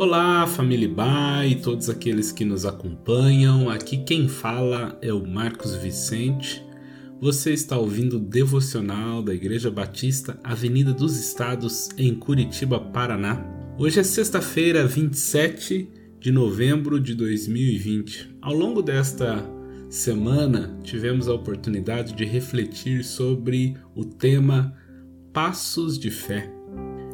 Olá, família Ba e todos aqueles que nos acompanham. Aqui quem fala é o Marcos Vicente. Você está ouvindo o devocional da Igreja Batista Avenida dos Estados em Curitiba, Paraná. Hoje é sexta-feira, 27 de novembro de 2020. Ao longo desta semana, tivemos a oportunidade de refletir sobre o tema Passos de Fé.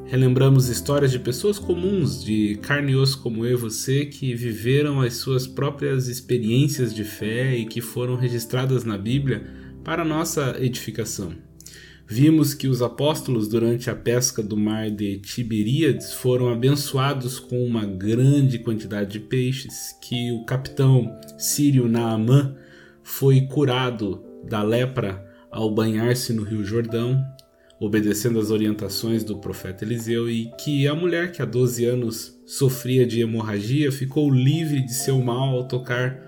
Relembramos histórias de pessoas comuns, de carne e osso como eu e você, que viveram as suas próprias experiências de fé e que foram registradas na Bíblia para nossa edificação. Vimos que os apóstolos, durante a pesca do mar de Tiberíades, foram abençoados com uma grande quantidade de peixes, que o capitão sírio Naamã foi curado da lepra ao banhar-se no Rio Jordão obedecendo às orientações do profeta Eliseu, e que a mulher que há 12 anos sofria de hemorragia ficou livre de seu mal ao tocar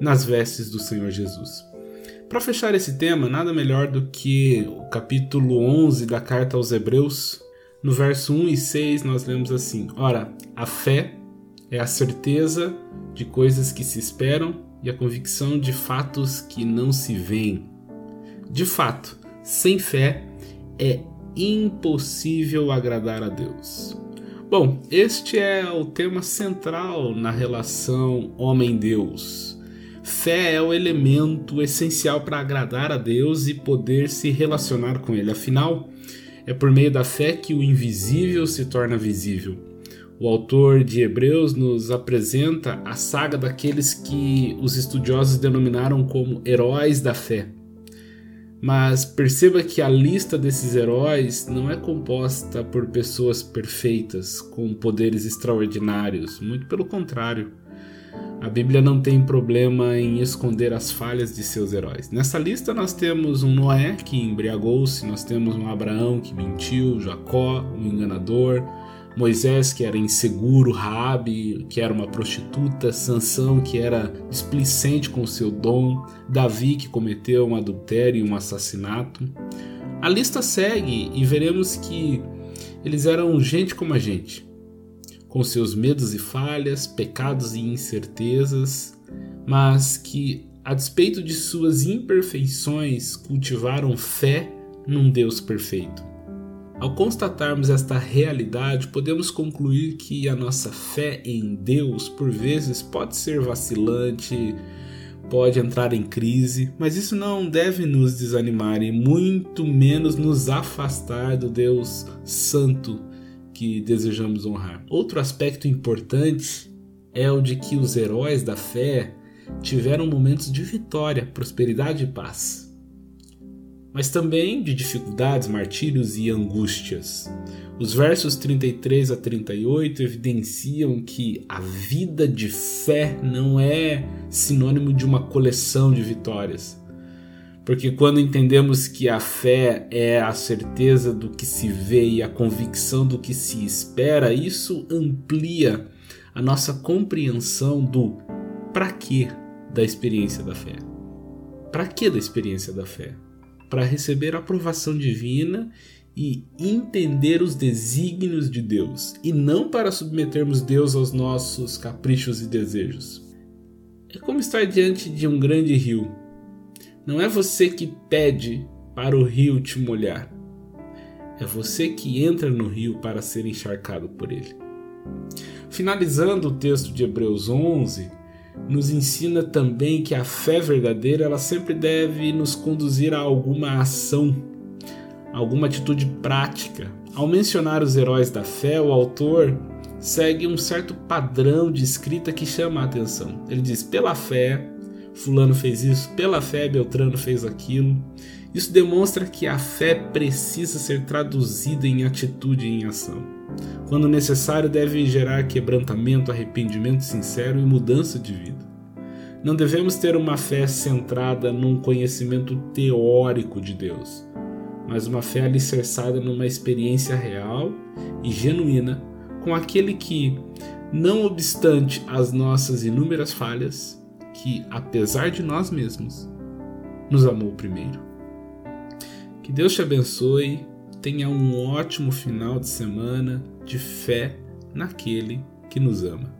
nas vestes do Senhor Jesus. Para fechar esse tema, nada melhor do que o capítulo 11 da carta aos Hebreus. No verso 1 e 6 nós lemos assim: Ora, a fé é a certeza de coisas que se esperam e a convicção de fatos que não se veem. De fato, sem fé é impossível agradar a Deus. Bom, este é o tema central na relação homem-deus. Fé é o elemento essencial para agradar a Deus e poder se relacionar com Ele. Afinal, é por meio da fé que o invisível se torna visível. O autor de Hebreus nos apresenta a saga daqueles que os estudiosos denominaram como heróis da fé. Mas perceba que a lista desses heróis não é composta por pessoas perfeitas, com poderes extraordinários, muito pelo contrário. A Bíblia não tem problema em esconder as falhas de seus heróis. Nessa lista nós temos um Noé que embriagou-se, nós temos um Abraão que mentiu, Jacó, um enganador, Moisés, que era inseguro, Raabe, que era uma prostituta, Sansão, que era displicente com seu dom, Davi, que cometeu um adultério e um assassinato. A lista segue e veremos que eles eram gente como a gente, com seus medos e falhas, pecados e incertezas, mas que, a despeito de suas imperfeições, cultivaram fé num Deus perfeito. Ao constatarmos esta realidade, podemos concluir que a nossa fé em Deus, por vezes, pode ser vacilante, pode entrar em crise, mas isso não deve nos desanimar e muito menos nos afastar do Deus Santo que desejamos honrar. Outro aspecto importante é o de que os heróis da fé tiveram momentos de vitória, prosperidade e paz mas também de dificuldades, martírios e angústias. Os versos 33 a 38 evidenciam que a vida de fé não é sinônimo de uma coleção de vitórias. Porque quando entendemos que a fé é a certeza do que se vê e a convicção do que se espera, isso amplia a nossa compreensão do para que da experiência da fé. Para que da experiência da fé? Para receber a aprovação divina e entender os desígnios de Deus, e não para submetermos Deus aos nossos caprichos e desejos. É como estar diante de um grande rio. Não é você que pede para o rio te molhar. É você que entra no rio para ser encharcado por ele. Finalizando o texto de Hebreus 11, nos ensina também que a fé verdadeira ela sempre deve nos conduzir a alguma ação, alguma atitude prática. Ao mencionar os heróis da fé, o autor segue um certo padrão de escrita que chama a atenção. Ele diz: pela fé, Fulano fez isso, pela fé, Beltrano fez aquilo. Isso demonstra que a fé precisa ser traduzida em atitude e em ação. Quando necessário, deve gerar quebrantamento, arrependimento sincero e mudança de vida. Não devemos ter uma fé centrada num conhecimento teórico de Deus, mas uma fé alicerçada numa experiência real e genuína com aquele que, não obstante as nossas inúmeras falhas, que apesar de nós mesmos, nos amou primeiro. Que Deus te abençoe tenha um ótimo final de semana de fé naquele que nos ama.